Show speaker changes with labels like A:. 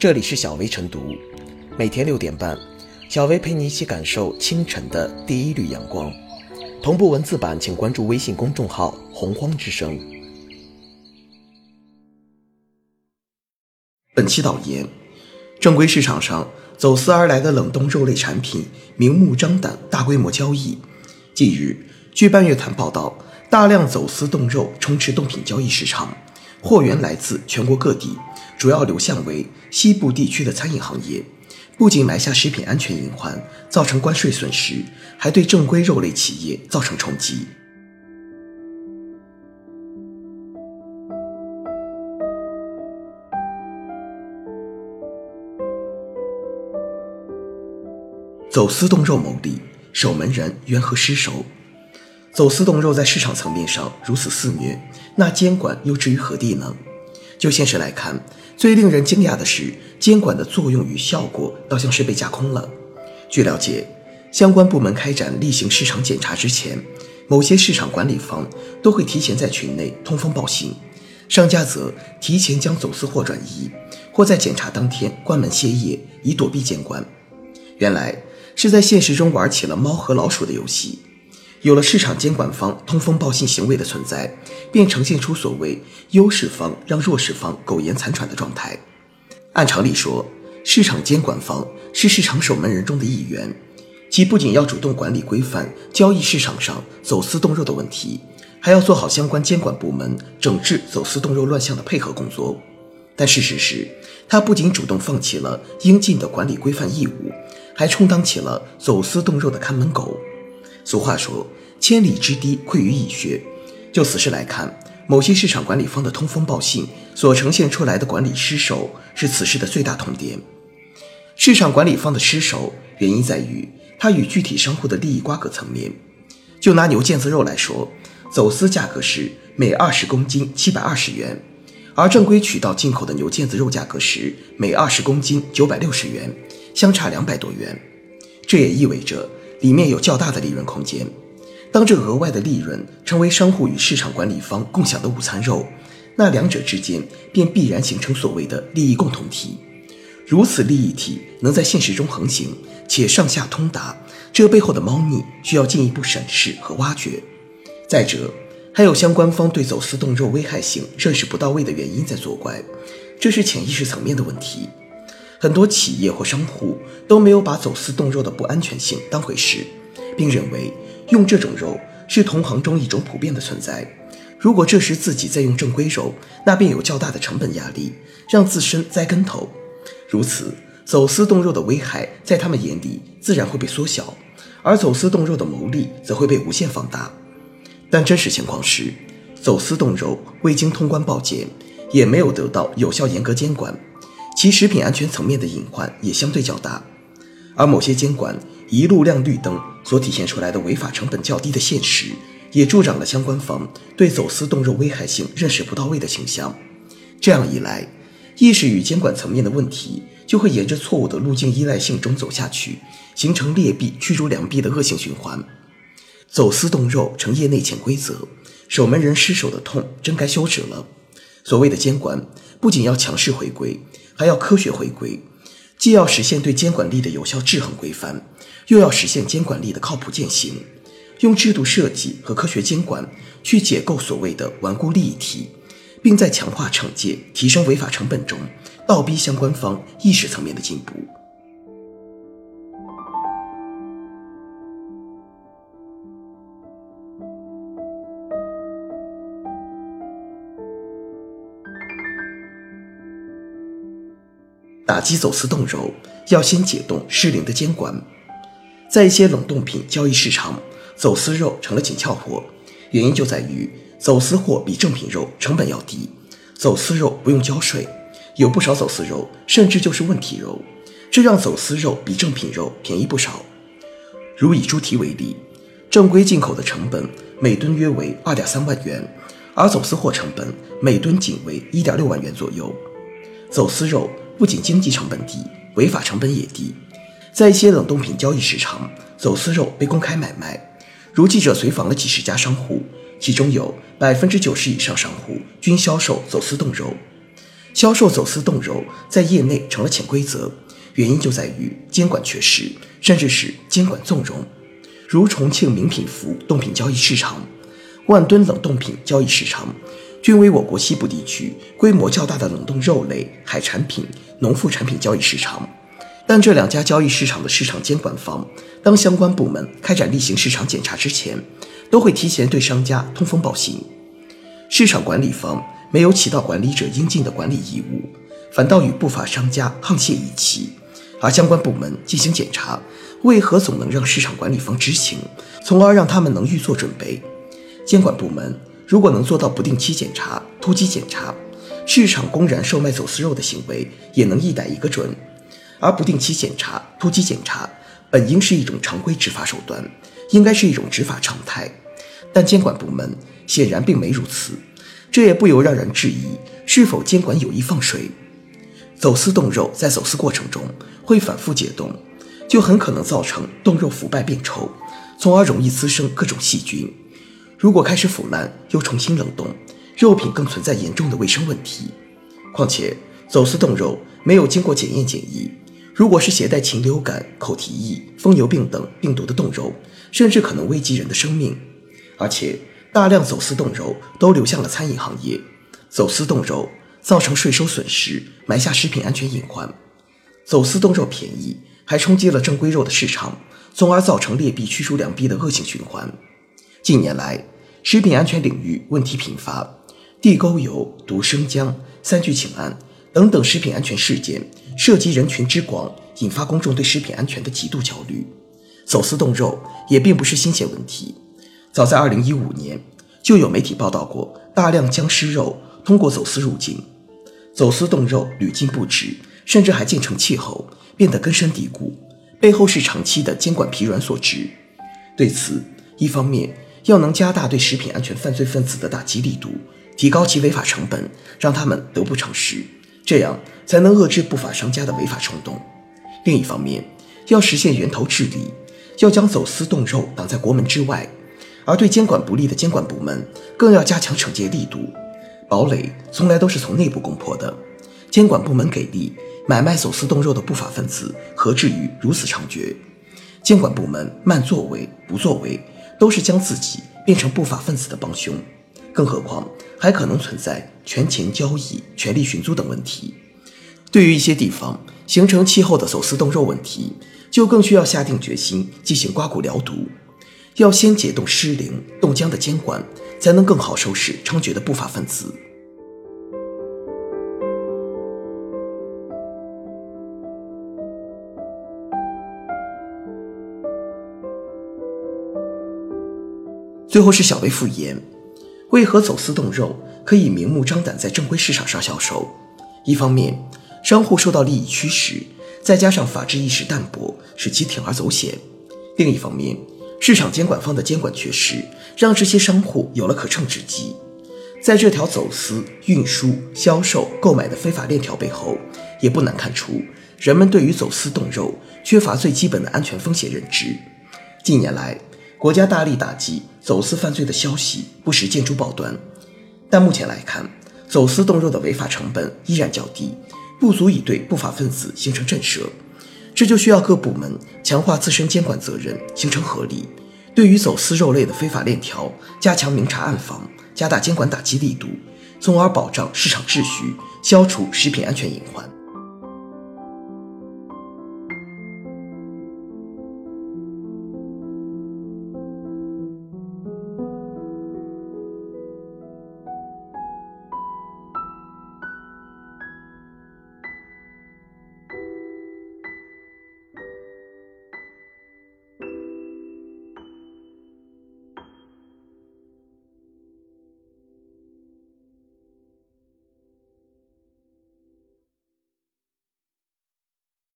A: 这里是小薇晨读，每天六点半，小薇陪你一起感受清晨的第一缕阳光。同步文字版，请关注微信公众号“洪荒之声”。本期导言：正规市场上走私而来的冷冻肉类产品明目张胆、大规模交易。近日，据半月谈报道，大量走私冻肉充斥冻品交易市场，货源来自全国各地。主要流向为西部地区的餐饮行业，不仅埋下食品安全隐患，造成关税损失，还对正规肉类企业造成冲击。走私冻肉牟利，守门人缘何失守？走私冻肉在市场层面上如此肆虐，那监管又置于何地呢？就现实来看，最令人惊讶的是，监管的作用与效果倒像是被架空了。据了解，相关部门开展例行市场检查之前，某些市场管理方都会提前在群内通风报信，商家则提前将走私货转移，或在检查当天关门歇业，以躲避监管。原来是在现实中玩起了猫和老鼠的游戏。有了市场监管方通风报信行为的存在，便呈现出所谓优势方让弱势方苟延残喘的状态。按常理说，市场监管方是市场守门人中的一员，其不仅要主动管理规范交易市场上走私冻肉的问题，还要做好相关监管部门整治走私冻肉乱象的配合工作。但事实是，他不仅主动放弃了应尽的管理规范义务，还充当起了走私冻肉的看门狗。俗话说：“千里之堤，溃于蚁穴。”就此事来看，某些市场管理方的通风报信所呈现出来的管理失守，是此事的最大痛点。市场管理方的失守，原因在于它与具体商户的利益瓜葛层面。就拿牛腱子肉来说，走私价格是每二十公斤七百二十元，而正规渠道进口的牛腱子肉价格是每二十公斤九百六十元，相差两百多元。这也意味着。里面有较大的利润空间。当这额外的利润成为商户与市场管理方共享的午餐肉，那两者之间便必然形成所谓的利益共同体。如此利益体能在现实中横行且上下通达，这背后的猫腻需要进一步审视和挖掘。再者，还有相关方对走私冻肉危害性认识不到位的原因在作怪，这是潜意识层面的问题。很多企业或商户都没有把走私冻肉的不安全性当回事，并认为用这种肉是同行中一种普遍的存在。如果这时自己在用正规肉，那便有较大的成本压力，让自身栽跟头。如此，走私冻肉的危害在他们眼里自然会被缩小，而走私冻肉的牟利则会被无限放大。但真实情况是，走私冻肉未经通关报检，也没有得到有效严格监管。其食品安全层面的隐患也相对较大，而某些监管一路亮绿灯所体现出来的违法成本较低的现实，也助长了相关方对走私冻肉危害性认识不到位的倾向。这样一来，意识与监管层面的问题就会沿着错误的路径依赖性中走下去，形成劣币驱逐良币的恶性循环。走私冻肉成业内潜规则，守门人失守的痛真该休止了。所谓的监管，不仅要强势回归。还要科学回归，既要实现对监管力的有效制衡规范，又要实现监管力的靠谱践行。用制度设计和科学监管去解构所谓的顽固利益体，并在强化惩戒、提升违法成本中，倒逼相关方意识层面的进步。打击走私冻肉，要先解冻失灵的监管。在一些冷冻品交易市场，走私肉成了紧俏货，原因就在于走私货比正品肉成本要低，走私肉不用交税，有不少走私肉甚至就是问题肉，这让走私肉比正品肉便宜不少。如以猪蹄为例，正规进口的成本每吨约为二点三万元，而走私货成本每吨仅为一点六万元左右，走私肉。不仅经济成本低，违法成本也低。在一些冷冻品交易市场，走私肉被公开买卖。如记者随访了几十家商户，其中有百分之九十以上商户均销售走私冻肉。销售走私冻肉在业内成了潜规则，原因就在于监管缺失，甚至是监管纵容。如重庆名品服冻品交易市场、万吨冷冻品交易市场，均为我国西部地区规模较大的冷冻肉类、海产品、农副产品交易市场。但这两家交易市场的市场监管方，当相关部门开展例行市场检查之前，都会提前对商家通风报信。市场管理方没有起到管理者应尽的管理义务，反倒与不法商家沆瀣一气。而相关部门进行检查，为何总能让市场管理方知情，从而让他们能预做准备？监管部门如果能做到不定期检查、突击检查，市场公然售卖走私肉的行为也能一逮一个准。而不定期检查、突击检查，本应是一种常规执法手段，应该是一种执法常态，但监管部门显然并没如此，这也不由让人质疑是否监管有意放水。走私冻肉在走私过程中会反复解冻，就很可能造成冻肉腐败变臭，从而容易滋生各种细菌。如果开始腐烂又重新冷冻，肉品更存在严重的卫生问题。况且，走私冻肉没有经过检验检疫。如果是携带禽流感、口蹄疫、疯牛病等病毒的冻肉，甚至可能危及人的生命。而且，大量走私冻肉都流向了餐饮行业，走私冻肉造成税收损失，埋下食品安全隐患。走私冻肉便宜，还冲击了正规肉的市场，从而造成劣币驱逐良币的恶性循环。近年来，食品安全领域问题频发，地沟油、毒生姜、三聚氰胺。等等食品安全事件涉及人群之广，引发公众对食品安全的极度焦虑。走私冻肉也并不是新鲜问题，早在2015年就有媒体报道过大量僵尸肉通过走私入境。走私冻肉屡禁不止，甚至还渐成气候，变得根深蒂固，背后是长期的监管疲软所致。对此，一方面要能加大对食品安全犯罪分子的打击力度，提高其违法成本，让他们得不偿失。这样才能遏制不法商家的违法冲动。另一方面，要实现源头治理，要将走私冻肉挡在国门之外。而对监管不力的监管部门，更要加强惩戒力度。堡垒从来都是从内部攻破的，监管部门给力，买卖走私冻肉的不法分子何至于如此猖獗？监管部门慢作为、不作为，都是将自己变成不法分子的帮凶。更何况还可能存在权钱交易、权力寻租等问题。对于一些地方形成气候的走私冻肉问题，就更需要下定决心进行刮骨疗毒。要先解冻失灵、冻僵的监管，才能更好收拾猖獗的不法分子。最后是小微复言。为何走私冻肉可以明目张胆在正规市场上销售？一方面，商户受到利益驱使，再加上法治意识淡薄，使其铤而走险；另一方面，市场监管方的监管缺失，让这些商户有了可乘之机。在这条走私、运输、销售、购买的非法链条背后，也不难看出人们对于走私冻肉缺乏最基本的安全风险认知。近年来，国家大力打击走私犯罪的消息不时见诸报端，但目前来看，走私冻肉的违法成本依然较低，不足以对不法分子形成震慑。这就需要各部门强化自身监管责任，形成合力，对于走私肉类的非法链条加强明察暗访，加大监管打击力度，从而保障市场秩序，消除食品安全隐患。